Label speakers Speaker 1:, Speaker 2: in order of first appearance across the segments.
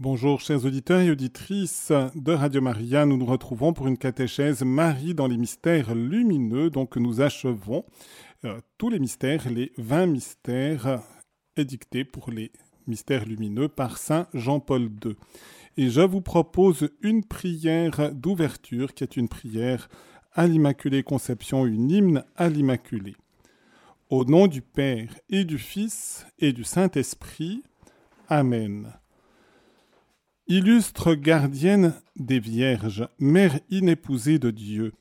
Speaker 1: Bonjour chers auditeurs et auditrices de Radio Maria, nous nous retrouvons pour une catéchèse Marie dans les mystères lumineux, donc nous achevons euh, tous les mystères, les 20 mystères édictés pour les mystères lumineux par Saint Jean-Paul II. Et je vous propose une prière d'ouverture qui est une prière à l'Immaculée Conception, une hymne à l'Immaculée. Au nom du Père et du Fils et du Saint-Esprit. Amen. Illustre gardienne des vierges, mère inépousée de Dieu,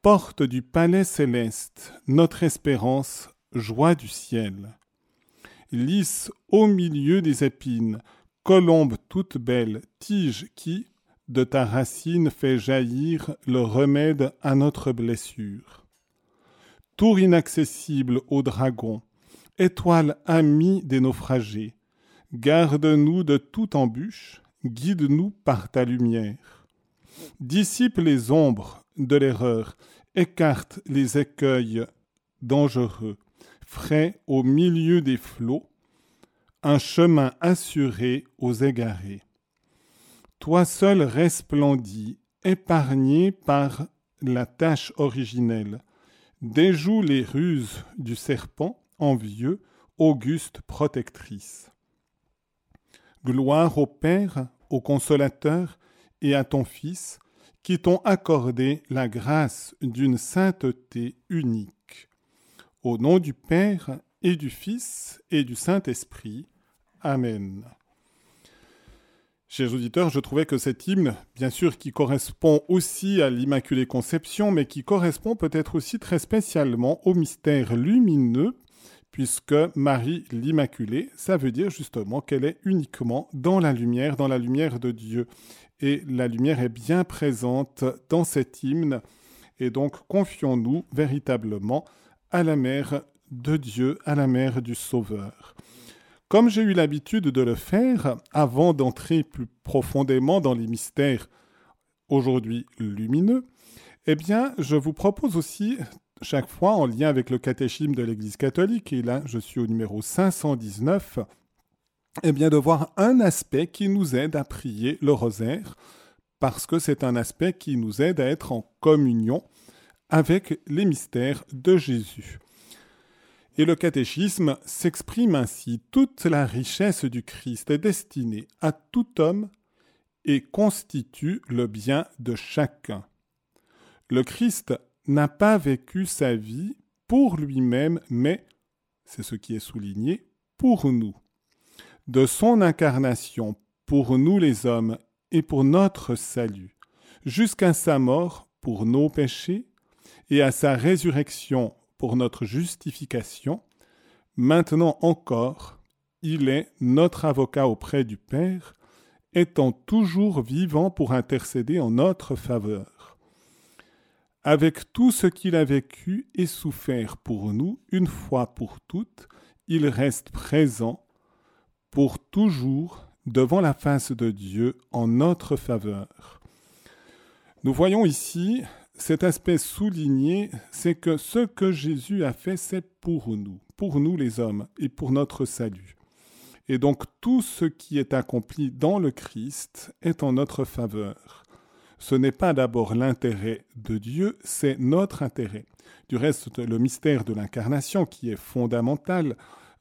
Speaker 1: porte du palais céleste, notre espérance, joie du ciel. Lisse au milieu des épines, colombe toute belle, tige qui, de ta racine, fait jaillir le remède à notre blessure. Tour inaccessible aux dragons, étoile amie des naufragés, garde-nous de toute embûche, guide-nous par ta lumière. Dissipe les ombres de l'erreur, écarte les écueils dangereux, frais au milieu des flots, un chemin assuré aux égarés. Toi seul resplendis, épargné par la tâche originelle, déjoue les ruses du serpent envieux, auguste protectrice. Gloire au Père, au Consolateur et à ton Fils, qui t'ont accordé la grâce d'une sainteté unique. Au nom du Père et du Fils et du Saint-Esprit. Amen. Chers auditeurs, je trouvais que cet hymne, bien sûr qui correspond aussi à l'Immaculée Conception, mais qui correspond peut-être aussi très spécialement au mystère lumineux puisque Marie l'Immaculée, ça veut dire justement qu'elle est uniquement dans la lumière, dans la lumière de Dieu. Et la lumière est bien présente dans cet hymne, et donc confions-nous véritablement à la mère de Dieu, à la mère du Sauveur. Comme j'ai eu l'habitude de le faire, avant d'entrer plus profondément dans les mystères aujourd'hui lumineux, eh bien, je vous propose aussi chaque fois en lien avec le catéchisme de l'Église catholique, et là je suis au numéro 519, eh bien de voir un aspect qui nous aide à prier le rosaire, parce que c'est un aspect qui nous aide à être en communion avec les mystères de Jésus. Et le catéchisme s'exprime ainsi, toute la richesse du Christ est destinée à tout homme et constitue le bien de chacun. Le Christ n'a pas vécu sa vie pour lui-même, mais, c'est ce qui est souligné, pour nous. De son incarnation pour nous les hommes et pour notre salut, jusqu'à sa mort pour nos péchés et à sa résurrection pour notre justification, maintenant encore, il est notre avocat auprès du Père, étant toujours vivant pour intercéder en notre faveur avec tout ce qu'il a vécu et souffert pour nous, une fois pour toutes, il reste présent pour toujours devant la face de Dieu en notre faveur. Nous voyons ici cet aspect souligné, c'est que ce que Jésus a fait, c'est pour nous, pour nous les hommes et pour notre salut. Et donc tout ce qui est accompli dans le Christ est en notre faveur ce n'est pas d'abord l'intérêt de Dieu, c'est notre intérêt. Du reste, le mystère de l'incarnation qui est fondamental,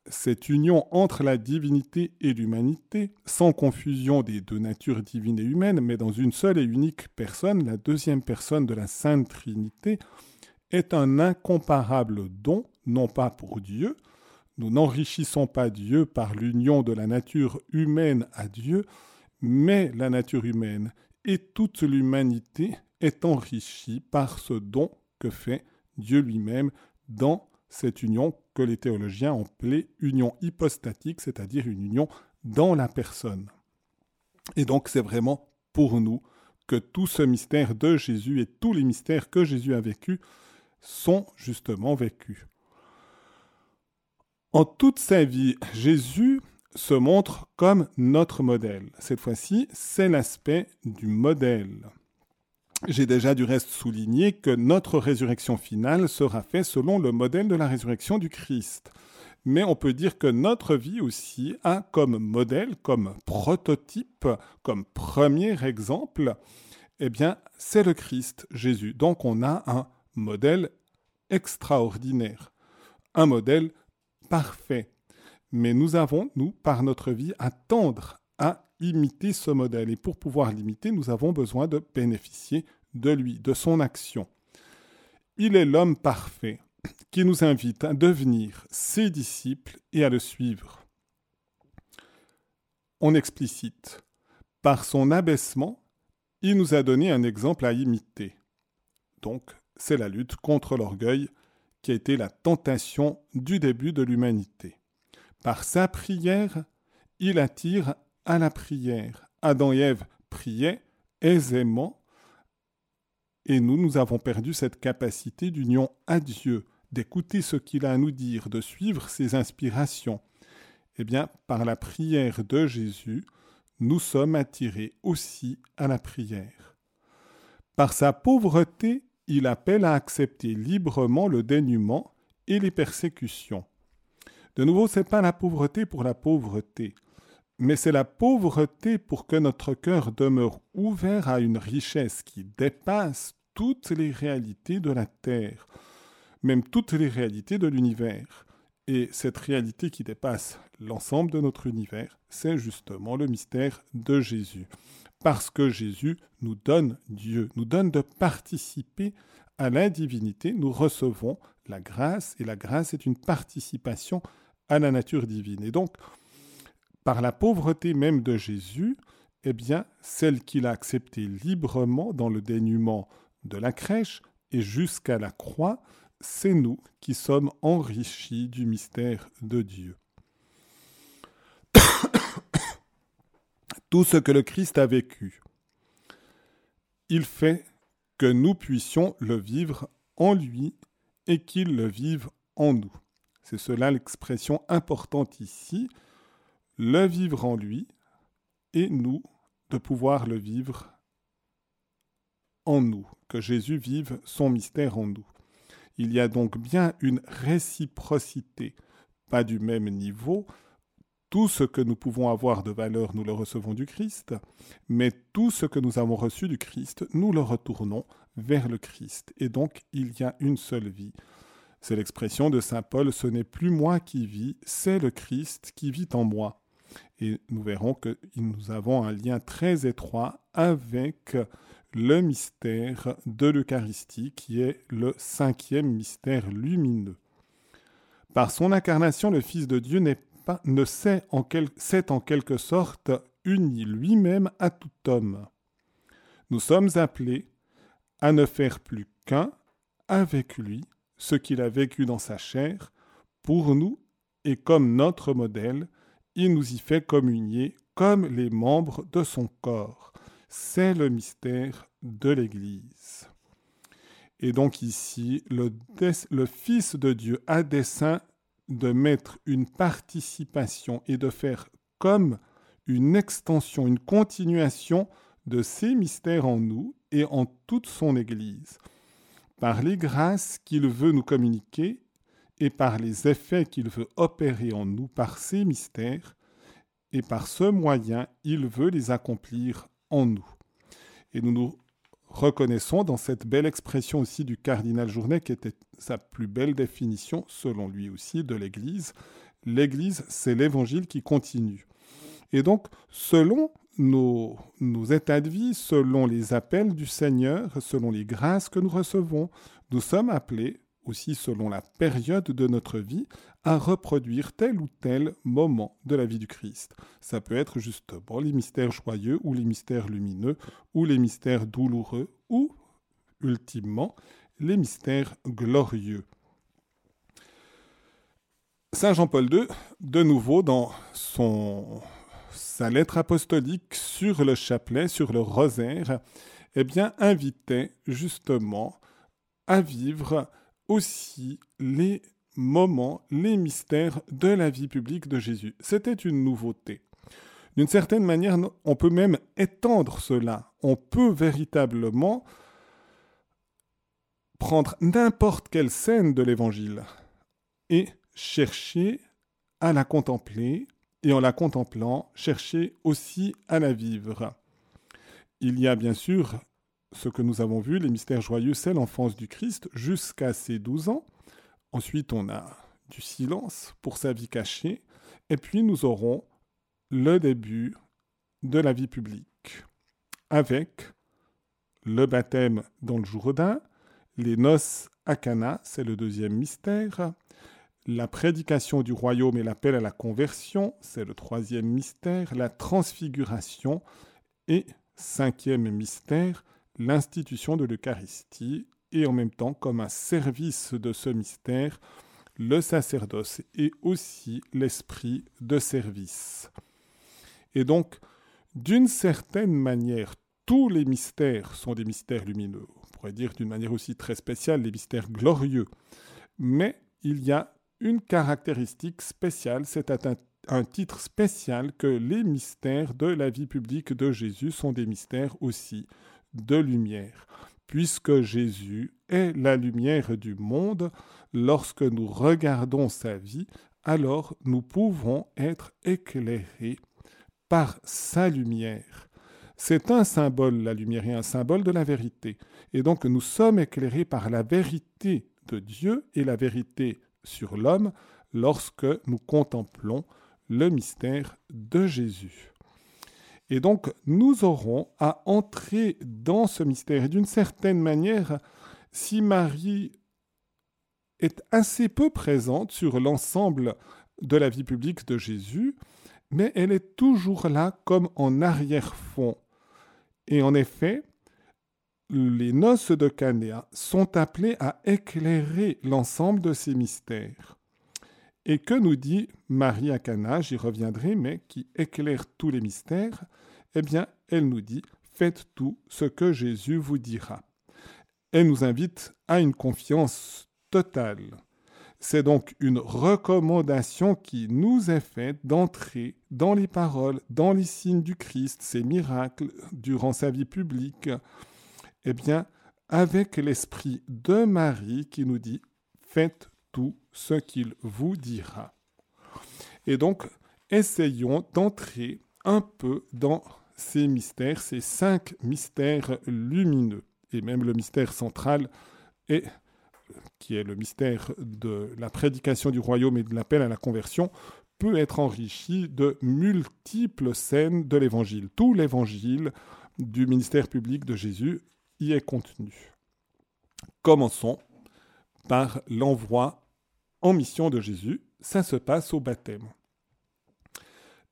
Speaker 1: cette union entre la divinité et l'humanité, sans confusion des deux natures divines et humaines, mais dans une seule et unique personne, la deuxième personne de la Sainte Trinité, est un incomparable don, non pas pour Dieu, nous n'enrichissons pas Dieu par l'union de la nature humaine à Dieu, mais la nature humaine et toute l'humanité est enrichie par ce don que fait Dieu lui-même dans cette union que les théologiens ont appelée union hypostatique, c'est-à-dire une union dans la personne. Et donc c'est vraiment pour nous que tout ce mystère de Jésus et tous les mystères que Jésus a vécus sont justement vécus. En toute sa vie, Jésus se montre comme notre modèle. Cette fois-ci, c'est l'aspect du modèle. J'ai déjà du reste souligné que notre résurrection finale sera faite selon le modèle de la résurrection du Christ. mais on peut dire que notre vie aussi a comme modèle, comme prototype, comme premier exemple, eh bien, c'est le Christ Jésus. Donc on a un modèle extraordinaire, un modèle parfait. Mais nous avons, nous, par notre vie, à tendre à imiter ce modèle. Et pour pouvoir l'imiter, nous avons besoin de bénéficier de lui, de son action. Il est l'homme parfait qui nous invite à devenir ses disciples et à le suivre. On explicite. Par son abaissement, il nous a donné un exemple à imiter. Donc, c'est la lutte contre l'orgueil qui a été la tentation du début de l'humanité. Par sa prière, il attire à la prière. Adam et Ève priaient aisément et nous, nous avons perdu cette capacité d'union à Dieu, d'écouter ce qu'il a à nous dire, de suivre ses inspirations. Eh bien, par la prière de Jésus, nous sommes attirés aussi à la prière. Par sa pauvreté, il appelle à accepter librement le dénuement et les persécutions. De nouveau, ce n'est pas la pauvreté pour la pauvreté, mais c'est la pauvreté pour que notre cœur demeure ouvert à une richesse qui dépasse toutes les réalités de la Terre, même toutes les réalités de l'univers. Et cette réalité qui dépasse l'ensemble de notre univers, c'est justement le mystère de Jésus. Parce que Jésus nous donne Dieu, nous donne de participer à la divinité, nous recevons la grâce, et la grâce est une participation à la nature divine. Et donc, par la pauvreté même de Jésus, eh bien, celle qu'il a acceptée librement dans le dénuement de la crèche et jusqu'à la croix, c'est nous qui sommes enrichis du mystère de Dieu. Tout ce que le Christ a vécu, il fait que nous puissions le vivre en lui et qu'il le vive en nous. C'est cela l'expression importante ici, le vivre en lui et nous de pouvoir le vivre en nous, que Jésus vive son mystère en nous. Il y a donc bien une réciprocité, pas du même niveau. Tout ce que nous pouvons avoir de valeur, nous le recevons du Christ, mais tout ce que nous avons reçu du Christ, nous le retournons vers le Christ. Et donc, il y a une seule vie. C'est l'expression de Saint Paul, ce n'est plus moi qui vis, c'est le Christ qui vit en moi. Et nous verrons que nous avons un lien très étroit avec le mystère de l'Eucharistie, qui est le cinquième mystère lumineux. Par son incarnation, le Fils de Dieu pas, ne en quelque sorte uni lui-même à tout homme. Nous sommes appelés à ne faire plus qu'un avec lui ce qu'il a vécu dans sa chair, pour nous et comme notre modèle, il nous y fait communier comme les membres de son corps c'est le mystère de l'Église. Et donc ici, le, Fils de Dieu a dessein de mettre une participation et de faire comme une extension, une continuation de ces mystères en nous et en toute son Église, par les grâces qu'il veut nous communiquer et par les effets qu'il veut opérer en nous par ces mystères, et par ce moyen, il veut les accomplir nous. Et nous nous reconnaissons dans cette belle expression aussi du cardinal Journet, qui était sa plus belle définition, selon lui aussi, de l'Église. L'Église, c'est l'Évangile qui continue. Et donc, selon nos, nos, états de vie, selon les appels du Seigneur, selon les grâces que nous recevons, nous sommes appelés aussi selon la période de notre vie, à reproduire tel ou tel moment de la vie du Christ. Ça peut être justement les mystères joyeux ou les mystères lumineux ou les mystères douloureux ou, ultimement, les mystères glorieux. Saint Jean-Paul II, de nouveau dans son, sa lettre apostolique sur le chapelet, sur le rosaire, eh bien, invitait justement à vivre aussi les moments, les mystères de la vie publique de Jésus. C'était une nouveauté. D'une certaine manière, on peut même étendre cela. On peut véritablement prendre n'importe quelle scène de l'Évangile et chercher à la contempler et en la contemplant, chercher aussi à la vivre. Il y a bien sûr ce que nous avons vu, les mystères joyeux, c'est l'enfance du Christ jusqu'à ses 12 ans. Ensuite, on a du silence pour sa vie cachée. Et puis, nous aurons le début de la vie publique avec le baptême dans le Jourdain, les noces à Cana, c'est le deuxième mystère, la prédication du royaume et l'appel à la conversion, c'est le troisième mystère, la transfiguration et cinquième mystère, l'institution de l'Eucharistie et en même temps comme un service de ce mystère, le sacerdoce et aussi l'esprit de service. Et donc, d'une certaine manière, tous les mystères sont des mystères lumineux. On pourrait dire d'une manière aussi très spéciale les mystères glorieux. Mais il y a une caractéristique spéciale, c'est un, titre spécial que les mystères de la vie publique de Jésus sont des mystères aussi de lumière. Puisque Jésus est la lumière du monde, lorsque nous regardons sa vie, alors nous pouvons être éclairés par sa lumière. C'est un symbole, la lumière est un symbole de la vérité. Et donc nous sommes éclairés par la vérité de Dieu et la vérité sur l'homme lorsque nous contemplons le mystère de Jésus. Et donc nous aurons à entrer dans ce mystère. Et d'une certaine manière, si Marie est assez peu présente sur l'ensemble de la vie publique de Jésus, mais elle est toujours là comme en arrière-fond. Et en effet, les noces de Canéa sont appelées à éclairer l'ensemble de ces mystères. Et que nous dit Marie à Cana, j'y reviendrai, mais qui éclaire tous les mystères? Eh bien, elle nous dit Faites tout ce que Jésus vous dira. Elle nous invite à une confiance totale. C'est donc une recommandation qui nous est faite d'entrer dans les paroles, dans les signes du Christ, ses miracles durant sa vie publique, eh bien, avec l'esprit de Marie qui nous dit Faites tout ce qu'il vous dira. Et donc, essayons d'entrer un peu dans ces mystères, ces cinq mystères lumineux. Et même le mystère central qui est le mystère de la prédication du royaume et de l'appel à la conversion, peut être enrichi de multiples scènes de l'Évangile. Tout l'Évangile du ministère public de Jésus est contenu. Commençons par l'envoi en mission de Jésus. Ça se passe au baptême.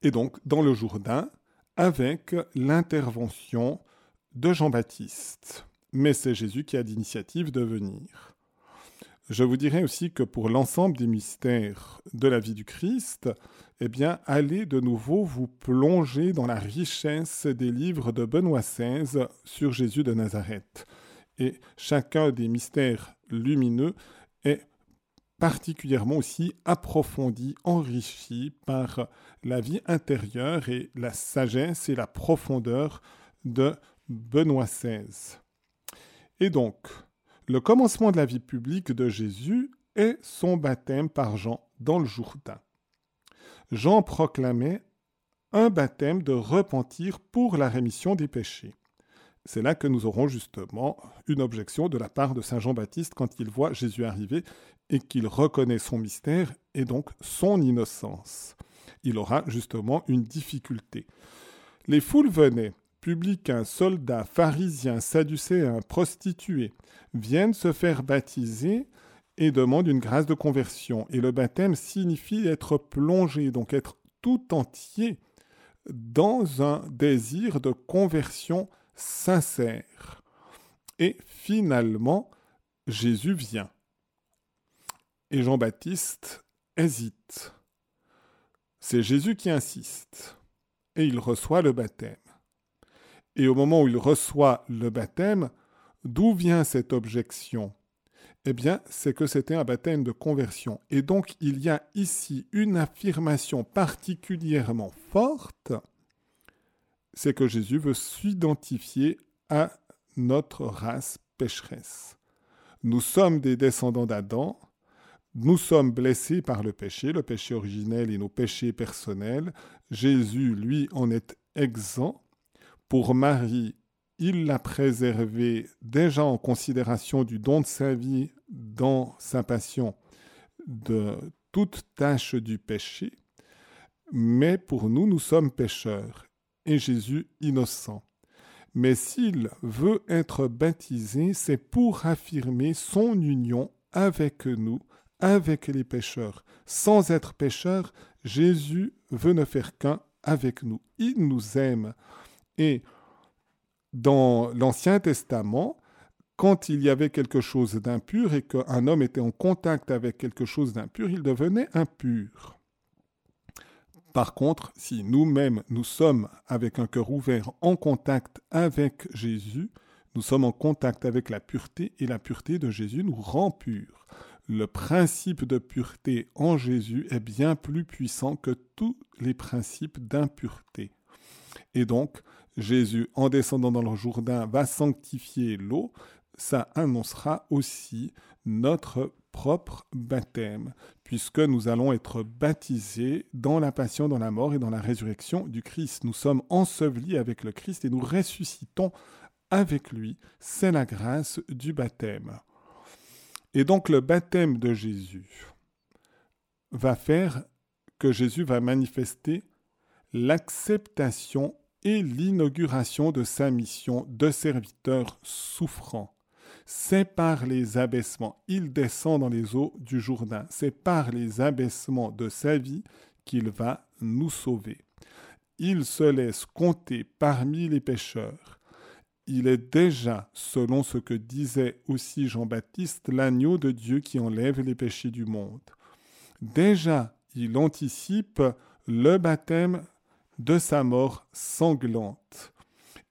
Speaker 1: Et donc dans le Jourdain, avec l'intervention de Jean-Baptiste. Mais c'est Jésus qui a l'initiative de venir. Je vous dirais aussi que pour l'ensemble des mystères de la vie du Christ, eh bien, allez de nouveau vous plonger dans la richesse des livres de Benoît XVI sur Jésus de Nazareth. Et chacun des mystères lumineux est particulièrement aussi approfondi, enrichi par la vie intérieure et la sagesse et la profondeur de Benoît XVI. Et donc, le commencement de la vie publique de Jésus est son baptême par Jean dans le Jourdain. Jean proclamait un baptême de repentir pour la rémission des péchés. C'est là que nous aurons justement une objection de la part de Saint Jean-Baptiste quand il voit Jésus arriver et qu'il reconnaît son mystère et donc son innocence. Il aura justement une difficulté. Les foules venaient publicains, soldats, pharisiens, sadducéens, prostituées, viennent se faire baptiser et demandent une grâce de conversion. Et le baptême signifie être plongé, donc être tout entier dans un désir de conversion sincère. Et finalement, Jésus vient. Et Jean-Baptiste hésite. C'est Jésus qui insiste. Et il reçoit le baptême. Et au moment où il reçoit le baptême, d'où vient cette objection? Eh bien, c'est que c'était un baptême de conversion. Et donc, il y a ici une affirmation particulièrement forte, c'est que Jésus veut s'identifier à notre race pécheresse. Nous sommes des descendants d'Adam, Nous sommes blessés par le péché, le péché originel et nos péchés personnels. Jésus, lui, en est exempt. Pour Marie, il l'a préservé déjà en considération du don de sa vie dans sa passion de toute tâche du péché. Mais pour nous, nous sommes pécheurs et Jésus innocent. Mais s'il veut être baptisé, c'est pour affirmer son union avec nous, avec les pécheurs. Sans être pécheur, Jésus veut ne faire qu'un avec nous. Il nous aime. Et dans l'Ancien Testament, quand il y avait quelque chose d'impur et qu'un homme était en contact avec quelque chose d'impur, il devenait impur. Par contre, si nous-mêmes nous sommes avec un cœur ouvert en contact avec Jésus, nous sommes en contact avec la pureté et la pureté de Jésus nous rend purs. Le principe de pureté en Jésus est bien plus puissant que tous les principes d'impureté. Et donc, Jésus, en descendant dans le Jourdain, va sanctifier l'eau, ça annoncera aussi notre propre baptême, puisque nous allons être baptisés dans la passion, dans la mort et dans la résurrection du Christ. Nous sommes ensevelis avec le Christ et nous ressuscitons avec lui. C'est la grâce du baptême. Et donc le baptême de Jésus va faire que Jésus va manifester l'acceptation et l'inauguration de sa mission de serviteur souffrant. C'est par les abaissements, il descend dans les eaux du Jourdain, c'est par les abaissements de sa vie qu'il va nous sauver. Il se laisse compter parmi les pécheurs. Il est déjà, selon ce que disait aussi Jean-Baptiste, l'agneau de Dieu qui enlève les péchés du monde. Déjà, il anticipe le baptême de sa mort sanglante.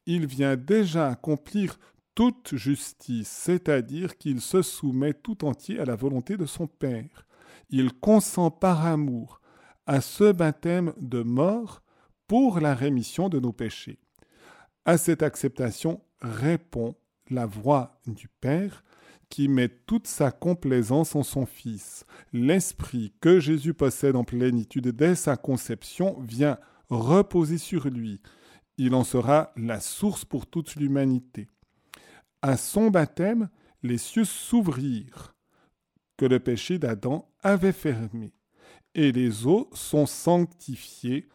Speaker 1: Il vient déjà accomplir toute justice, c'est-à-dire qu'il se soumet tout entier à la volonté de son Père. Il consent par amour à ce baptême de mort pour la rémission de nos péchés. À cette acceptation répond la voix du Père qui met toute sa complaisance en son Fils. L'Esprit que Jésus possède en plénitude dès sa conception vient reposer sur lui. Il en sera la source pour toute l'humanité. À son baptême, les cieux s'ouvrirent, que le péché d'Adam avait fermé, et les eaux sont sanctifiées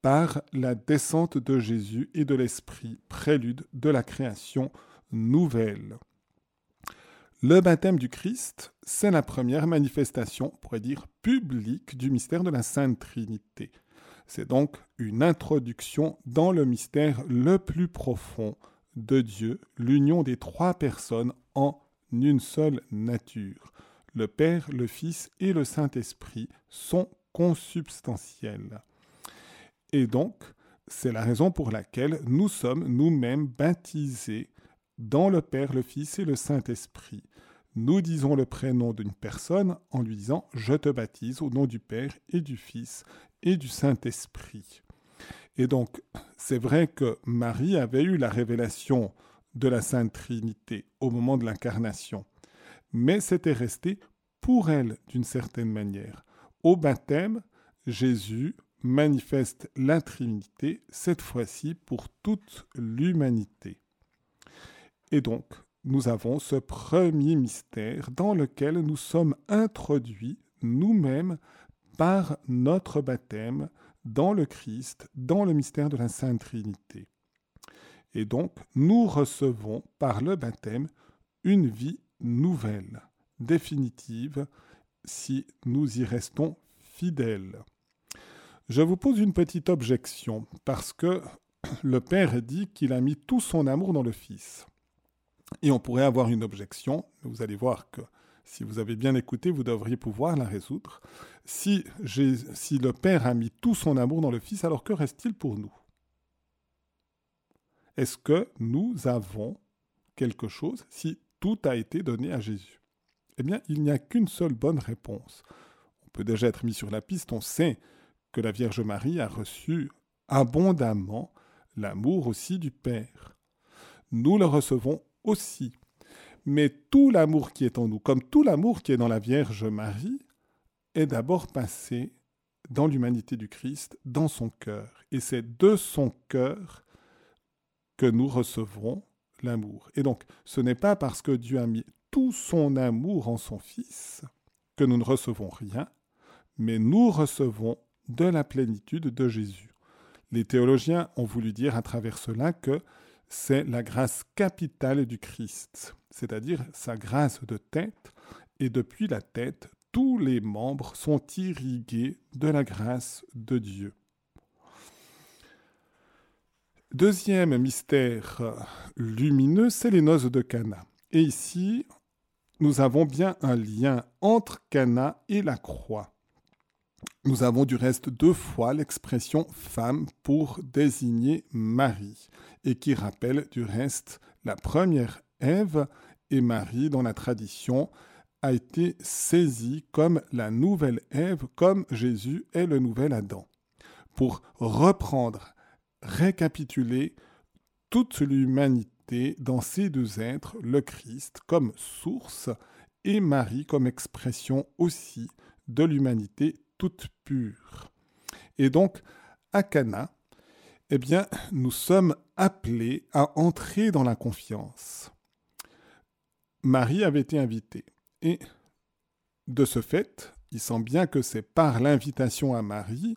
Speaker 1: par la descente de Jésus et de l'Esprit, prélude de la création nouvelle. Le baptême du Christ, c'est la première manifestation, on pourrait dire, publique du mystère de la Sainte Trinité. C'est donc une introduction dans le mystère le plus profond de Dieu, l'union des trois personnes en une seule nature. Le Père, le Fils et le Saint-Esprit sont consubstantiels. Et donc, c'est la raison pour laquelle nous sommes nous-mêmes baptisés dans le Père, le Fils et le Saint-Esprit. Nous disons le prénom d'une personne en lui disant ⁇ Je te baptise au nom du Père et du Fils et du Saint-Esprit. Et donc, c'est vrai que Marie avait eu la révélation de la Sainte Trinité au moment de l'incarnation, mais c'était resté pour elle d'une certaine manière. Au baptême, Jésus manifeste la Trinité, cette fois-ci pour toute l'humanité. Et donc, nous avons ce premier mystère dans lequel nous sommes introduits nous-mêmes par notre baptême dans le Christ, dans le mystère de la Sainte Trinité. Et donc, nous recevons par le baptême une vie nouvelle, définitive, si nous y restons fidèles. Je vous pose une petite objection, parce que le Père dit qu'il a mis tout son amour dans le Fils. Et on pourrait avoir une objection, vous allez voir que si vous avez bien écouté, vous devriez pouvoir la résoudre. Si, si le Père a mis tout son amour dans le Fils, alors que reste-t-il pour nous? Est-ce que nous avons quelque chose si tout a été donné à Jésus? Eh bien, il n'y a qu'une seule bonne réponse. On peut déjà être mis sur la piste, on sait que la Vierge Marie a reçu abondamment l'amour aussi du Père. Nous le recevons aussi mais tout l'amour qui est en nous, comme tout l'amour qui est dans la Vierge Marie, est d'abord passé dans l'humanité du Christ, dans son cœur. Et c'est de son cœur que nous recevrons l'amour. Et donc, ce n'est pas parce que Dieu a mis tout son amour en son Fils que nous ne recevons rien, mais nous recevons de la plénitude de Jésus. Les théologiens ont voulu dire à travers cela que c'est la grâce capitale du Christ, c'est-à-dire sa grâce de tête, et depuis la tête, tous les membres sont irrigués de la grâce de Dieu. Deuxième mystère lumineux, c'est les noces de Cana. Et ici, nous avons bien un lien entre Cana et la croix. Nous avons du reste deux fois l'expression femme pour désigner Marie, et qui rappelle du reste la première Ève et Marie dans la tradition a été saisie comme la nouvelle Ève, comme Jésus est le nouvel Adam. Pour reprendre, récapituler toute l'humanité dans ces deux êtres, le Christ comme source et Marie comme expression aussi de l'humanité pure. Et donc, à Cana, eh bien, nous sommes appelés à entrer dans la confiance. Marie avait été invitée. Et de ce fait, il semble bien que c'est par l'invitation à Marie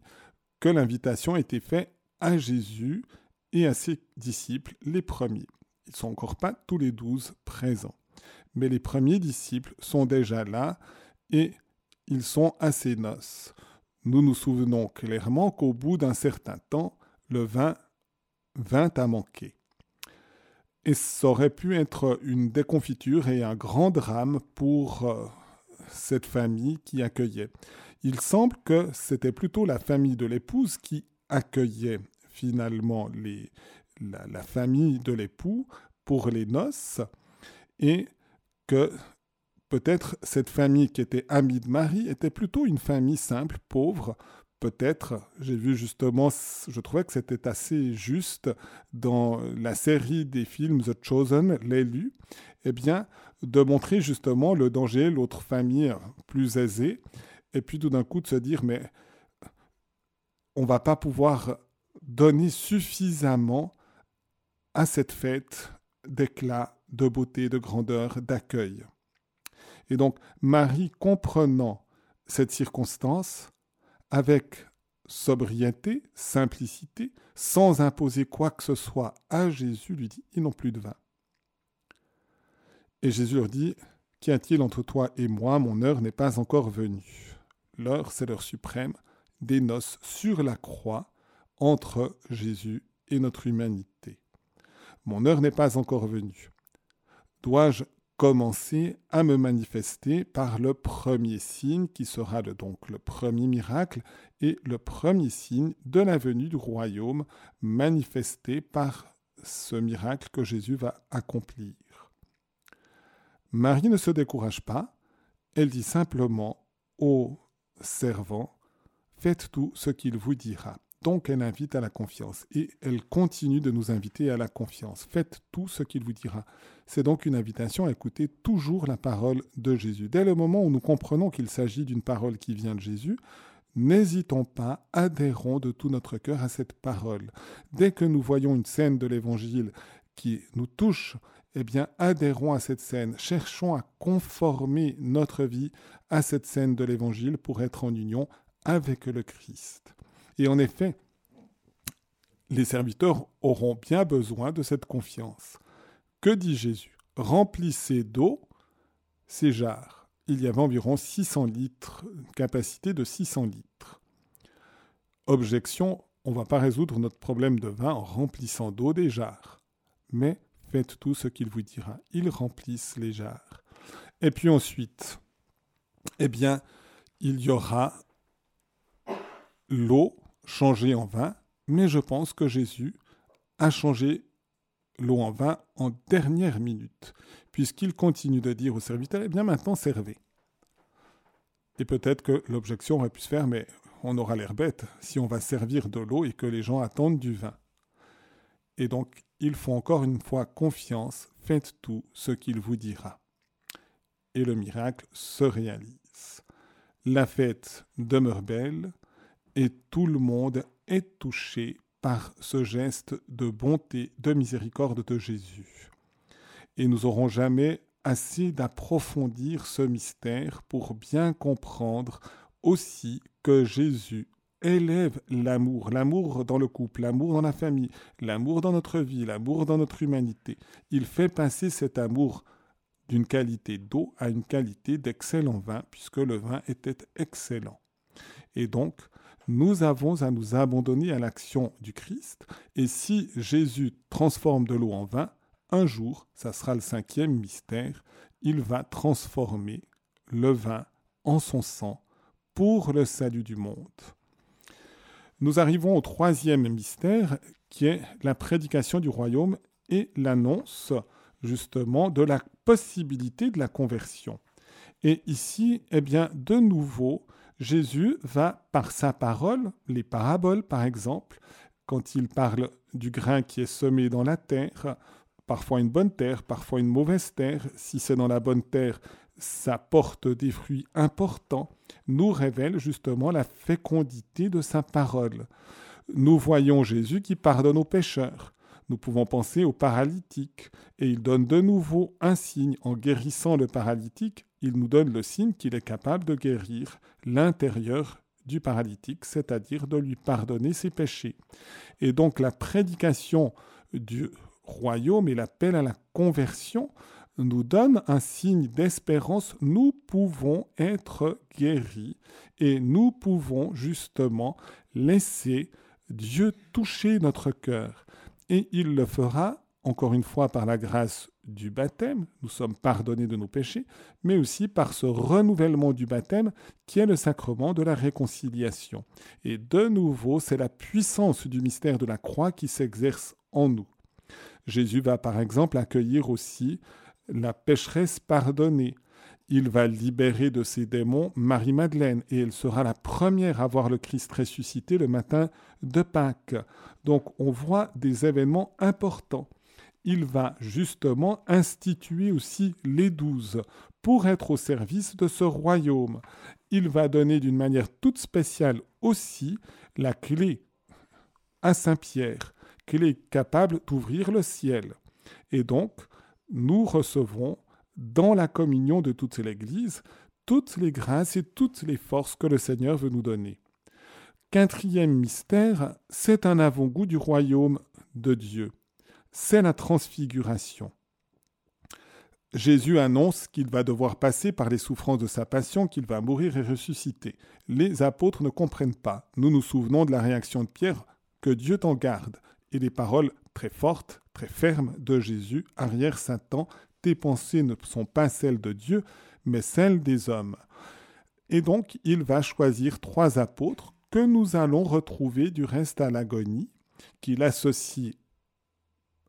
Speaker 1: que l'invitation a été faite à Jésus et à ses disciples, les premiers. Ils ne sont encore pas tous les douze présents. Mais les premiers disciples sont déjà là et ils sont à ses noces. Nous nous souvenons clairement qu'au bout d'un certain temps, le vin vint à manquer. Et ça aurait pu être une déconfiture et un grand drame pour euh, cette famille qui accueillait. Il semble que c'était plutôt la famille de l'épouse qui accueillait finalement la, la famille de l'époux pour les noces et que Peut-être cette famille qui était amie de Marie était plutôt une famille simple, pauvre. Peut-être, j'ai vu justement, je trouvais que c'était assez juste dans la série des films The Chosen, l'élu, eh bien, de montrer justement le danger, l'autre famille plus aisée, et puis tout d'un coup de se dire, mais on va pas pouvoir donner suffisamment à cette fête d'éclat, de beauté, de grandeur, d'accueil. Et donc Marie, comprenant cette circonstance, avec sobriété, simplicité, sans imposer quoi que ce soit à Jésus, lui dit, ils n'ont plus de vin. Et Jésus leur dit, Qu'y a-t-il entre toi et moi? Mon heure n'est pas encore venue. L'heure, c'est l'heure suprême des noces sur la croix entre Jésus et notre humanité. Mon heure n'est pas encore venue. Dois-je commencer à me manifester par le premier signe qui sera donc le premier miracle et le premier signe de la venue du royaume manifesté par ce miracle que Jésus va accomplir. Marie ne se décourage pas, elle dit simplement aux servants, faites tout ce qu'il vous dira. Donc elle invite à la confiance et elle continue de nous inviter à la confiance. Faites tout ce qu'il vous dira. C'est donc une invitation à écouter toujours la parole de Jésus. Dès le moment où nous comprenons qu'il s'agit d'une parole qui vient de Jésus, n'hésitons pas, adhérons de tout notre cœur à cette parole. Dès que nous voyons une scène de l'Évangile qui nous touche, eh bien, adhérons à cette scène, cherchons à conformer notre vie à cette scène de l'Évangile pour être en union avec le Christ. Et en effet, les serviteurs auront bien besoin de cette confiance. Que dit Jésus? Remplissez d'eau ces jarres. Il y avait environ 600 litres, capacité de 600 litres. Objection, on ne va pas résoudre notre problème de vin en remplissant d'eau des jarres. Mais faites tout ce qu'il vous dira. Ils remplissent les jarres. Et puis ensuite, eh bien, il y aura l'eau changé en vin, mais je pense que Jésus a changé l'eau en vin en dernière minute, puisqu'il continue de dire aux serviteurs, eh bien maintenant servez. Et peut-être que l'objection aurait pu se faire, mais on aura l'air bête si on va servir de l'eau et que les gens attendent du vin. Et donc, il faut encore une fois confiance, faites tout ce qu'il vous dira. Et le miracle se réalise. La fête demeure belle et tout le monde est touché par ce geste de bonté, de miséricorde de Jésus. Et nous n'aurons jamais assez d'approfondir ce mystère pour bien comprendre aussi que Jésus élève l'amour, l'amour dans le couple, l'amour dans la famille, l'amour dans notre vie, l'amour dans notre humanité. Il fait passer cet amour d'une qualité d'eau à une qualité d'excellent vin, puisque le vin était excellent. Et donc, nous avons à nous abandonner à l'action du Christ, et si Jésus transforme de l'eau en vin, un jour, ça sera le cinquième mystère, il va transformer le vin en son sang pour le salut du monde. Nous arrivons au troisième mystère qui est la prédication du royaume et l'annonce justement de la possibilité de la conversion. Et ici, eh bien, de nouveau, Jésus va par sa parole, les paraboles par exemple, quand il parle du grain qui est semé dans la terre, parfois une bonne terre, parfois une mauvaise terre, si c'est dans la bonne terre, ça porte des fruits importants, nous révèle justement la fécondité de sa parole. Nous voyons Jésus qui pardonne aux pécheurs. Nous pouvons penser au paralytique, et il donne de nouveau un signe en guérissant le paralytique. Il nous donne le signe qu'il est capable de guérir l'intérieur du paralytique, c'est-à-dire de lui pardonner ses péchés. Et donc la prédication du royaume et l'appel à la conversion nous donne un signe d'espérance. Nous pouvons être guéris et nous pouvons justement laisser Dieu toucher notre cœur. Et il le fera, encore une fois, par la grâce du baptême, nous sommes pardonnés de nos péchés, mais aussi par ce renouvellement du baptême qui est le sacrement de la réconciliation. Et de nouveau, c'est la puissance du mystère de la croix qui s'exerce en nous. Jésus va par exemple accueillir aussi la pécheresse pardonnée. Il va libérer de ses démons Marie-Madeleine et elle sera la première à voir le Christ ressuscité le matin de Pâques. Donc on voit des événements importants. Il va justement instituer aussi les douze pour être au service de ce royaume. Il va donner d'une manière toute spéciale aussi la clé à Saint Pierre, clé capable d'ouvrir le ciel. Et donc, nous recevrons dans la communion de toute l'Église toutes les grâces et toutes les forces que le Seigneur veut nous donner. Quatrième mystère, c'est un avant-goût du royaume de Dieu. C'est la transfiguration. Jésus annonce qu'il va devoir passer par les souffrances de sa passion, qu'il va mourir et ressusciter. Les apôtres ne comprennent pas. Nous nous souvenons de la réaction de Pierre, que Dieu t'en garde, et les paroles très fortes, très fermes de Jésus, arrière Satan, tes pensées ne sont pas celles de Dieu, mais celles des hommes. Et donc, il va choisir trois apôtres que nous allons retrouver du reste à l'agonie, qu'il associe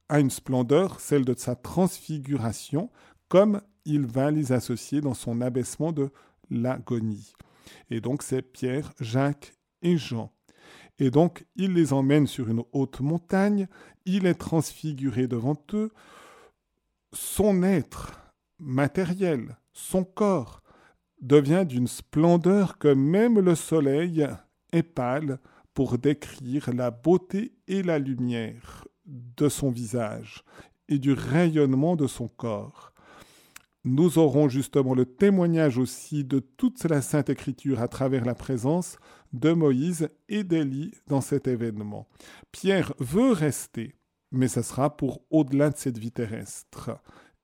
Speaker 1: à une splendeur, celle de sa transfiguration, comme il va les associer dans son abaissement de l'agonie. Et donc c'est Pierre, Jacques et Jean. Et donc il les emmène sur une haute montagne, il est transfiguré devant eux, son être matériel, son corps, devient d'une splendeur que même le soleil est pâle pour décrire la beauté et la lumière de son visage et du rayonnement de son corps. Nous aurons justement le témoignage aussi de toute la Sainte Écriture à travers la présence de Moïse et d'Élie dans cet événement. Pierre veut rester, mais ce sera pour au-delà de cette vie terrestre.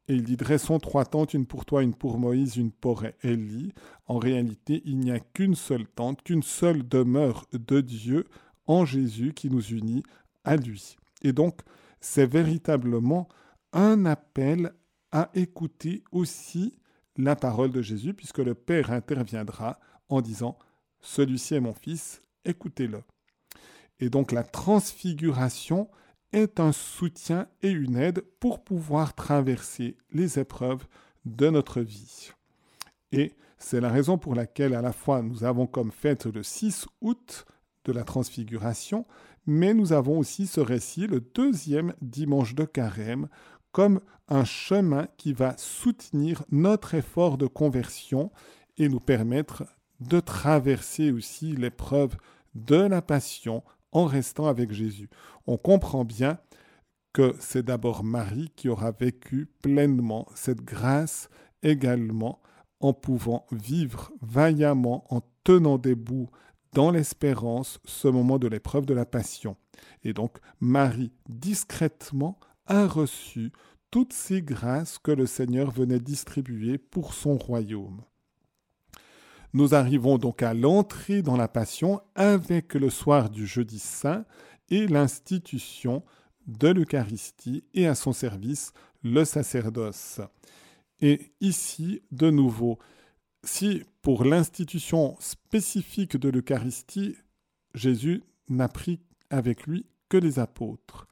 Speaker 1: Et il dit Dressons trois tentes, une pour toi, une pour Moïse, une pour Élie. En réalité, il n'y a qu'une seule tente, qu'une seule demeure de Dieu en Jésus qui nous unit à lui. Et donc, c'est véritablement un appel à écouter aussi la parole de Jésus, puisque le Père interviendra en disant Celui-ci est mon Fils, écoutez-le. Et donc la transfiguration est un soutien et une aide pour pouvoir traverser les épreuves de notre vie. Et c'est la raison pour laquelle à la fois nous avons comme fête le 6 août de la transfiguration, mais nous avons aussi ce récit le deuxième dimanche de carême comme un chemin qui va soutenir notre effort de conversion et nous permettre de traverser aussi l'épreuve de la passion en restant avec Jésus. On comprend bien que c'est d'abord Marie qui aura vécu pleinement cette grâce également en pouvant vivre vaillamment, en tenant debout dans l'espérance ce moment de l'épreuve de la passion. Et donc Marie discrètement a reçu toutes ces grâces que le Seigneur venait distribuer pour son royaume. Nous arrivons donc à l'entrée dans la Passion avec le soir du jeudi saint et l'institution de l'Eucharistie et à son service le sacerdoce. Et ici, de nouveau, si pour l'institution spécifique de l'Eucharistie, Jésus n'a pris avec lui que les apôtres,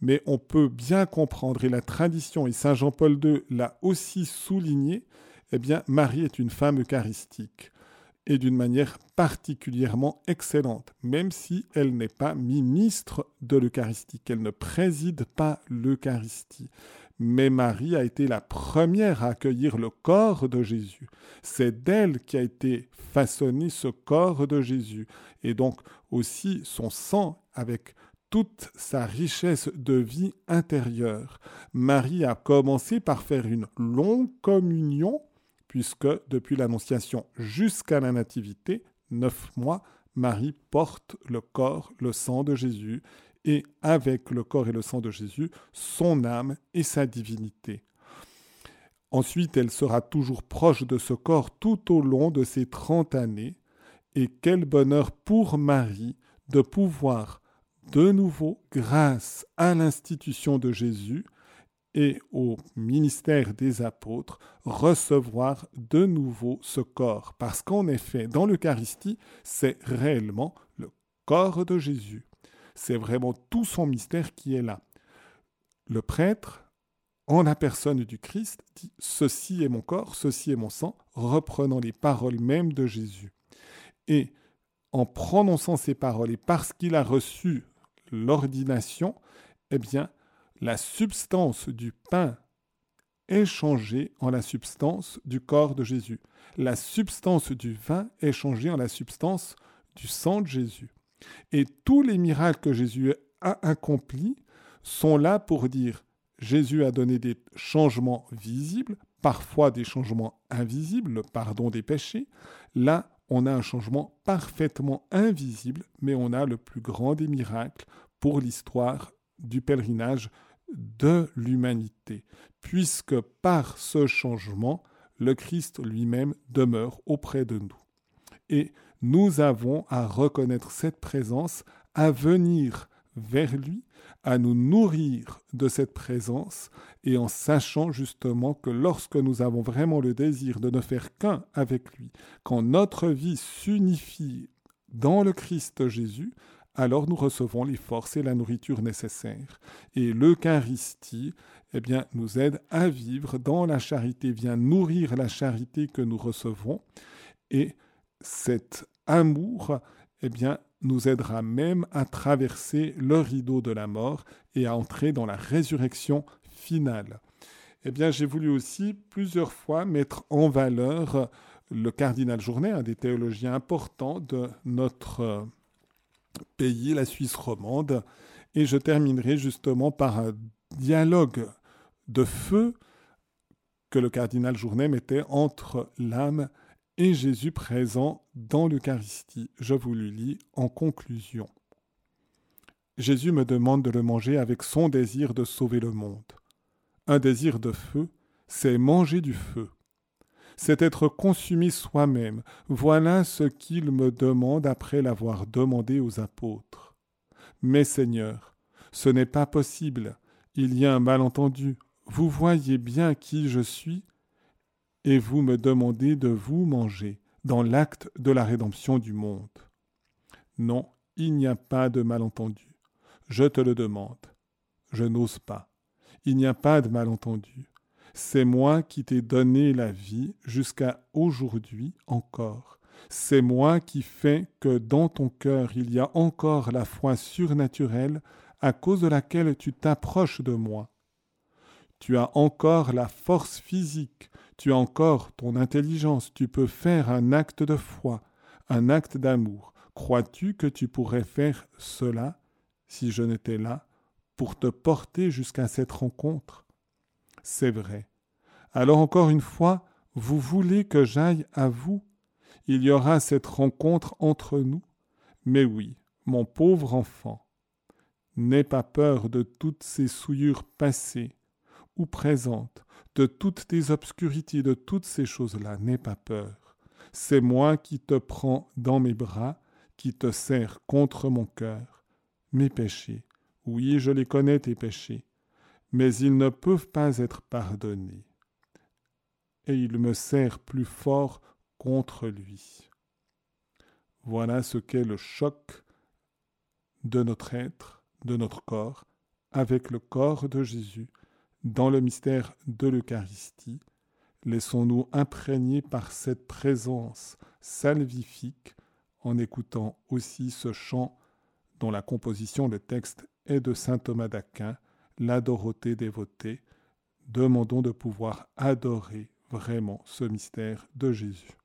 Speaker 1: mais on peut bien comprendre, et la tradition, et Saint Jean-Paul II l'a aussi souligné, eh bien, Marie est une femme eucharistique et d'une manière particulièrement excellente, même si elle n'est pas ministre de l'Eucharistie, qu'elle ne préside pas l'Eucharistie. Mais Marie a été la première à accueillir le corps de Jésus. C'est d'elle qui a été façonné ce corps de Jésus, et donc aussi son sang avec toute sa richesse de vie intérieure. Marie a commencé par faire une longue communion, puisque depuis l'Annonciation jusqu'à la Nativité, neuf mois, Marie porte le corps, le sang de Jésus, et avec le corps et le sang de Jésus, son âme et sa divinité. Ensuite, elle sera toujours proche de ce corps tout au long de ces trente années, et quel bonheur pour Marie de pouvoir de nouveau, grâce à l'institution de Jésus et au ministère des apôtres, recevoir de nouveau ce corps. Parce qu'en effet, dans l'Eucharistie, c'est réellement le corps de Jésus. C'est vraiment tout son mystère qui est là. Le prêtre, en la personne du Christ, dit Ceci est mon corps, ceci est mon sang, reprenant les paroles mêmes de Jésus. Et en prononçant ces paroles, et parce qu'il a reçu l'ordination, eh bien, la substance du pain est changée en la substance du corps de Jésus. La substance du vin est changée en la substance du sang de Jésus. Et tous les miracles que Jésus a accomplis sont là pour dire Jésus a donné des changements visibles, parfois des changements invisibles, le pardon des péchés. Là, on a un changement parfaitement invisible, mais on a le plus grand des miracles pour l'histoire du pèlerinage de l'humanité, puisque par ce changement, le Christ lui-même demeure auprès de nous. Et nous avons à reconnaître cette présence, à venir vers lui, à nous nourrir de cette présence, et en sachant justement que lorsque nous avons vraiment le désir de ne faire qu'un avec lui, quand notre vie s'unifie dans le Christ Jésus, alors nous recevons les forces et la nourriture nécessaires. Et l'Eucharistie, eh bien, nous aide à vivre dans la charité, vient nourrir la charité que nous recevons. Et cet amour, eh bien, nous aidera même à traverser le rideau de la mort et à entrer dans la résurrection finale. Eh bien, j'ai voulu aussi plusieurs fois mettre en valeur le cardinal Journet, un des théologiens importants de notre pays, la Suisse romande. Et je terminerai justement par un dialogue de feu que le cardinal Journet mettait entre l'âme et Jésus présent dans l'Eucharistie. Je vous le lis en conclusion. Jésus me demande de le manger avec son désir de sauver le monde. Un désir de feu, c'est manger du feu c'est être consumé soi-même. Voilà ce qu'il me demande après l'avoir demandé aux apôtres. Mais Seigneur, ce n'est pas possible. Il y a un malentendu. Vous voyez bien qui je suis, et vous me demandez de vous manger dans l'acte de la rédemption du monde. Non, il n'y a pas de malentendu. Je te le demande. Je n'ose pas. Il n'y a pas de malentendu. C'est moi qui t'ai donné la vie jusqu'à aujourd'hui encore. C'est moi qui fais que dans ton cœur il y a encore la foi surnaturelle à cause de laquelle tu t'approches de moi. Tu as encore la force physique, tu as encore ton intelligence, tu peux faire un acte de foi, un acte d'amour. Crois-tu que tu pourrais faire cela si je n'étais là pour te porter jusqu'à cette rencontre? C'est vrai. Alors encore une fois, vous voulez que j'aille à vous? Il y aura cette rencontre entre nous? Mais oui, mon pauvre enfant, n'aie pas peur de toutes ces souillures passées ou présentes, de toutes tes obscurités, de toutes ces choses-là, n'aie pas peur. C'est moi qui te prends dans mes bras, qui te serre contre mon cœur. Mes péchés, oui, je les connais tes péchés, mais ils ne peuvent pas être pardonnés. Et il me serre plus fort contre lui. Voilà ce qu'est le choc de notre être, de notre corps, avec le corps de Jésus, dans le mystère de l'Eucharistie. Laissons-nous imprégner par cette présence salvifique en écoutant aussi ce chant dont la composition, le texte est de saint Thomas d'Aquin, la Dorothée dévotée. Demandons de pouvoir adorer vraiment ce mystère de Jésus.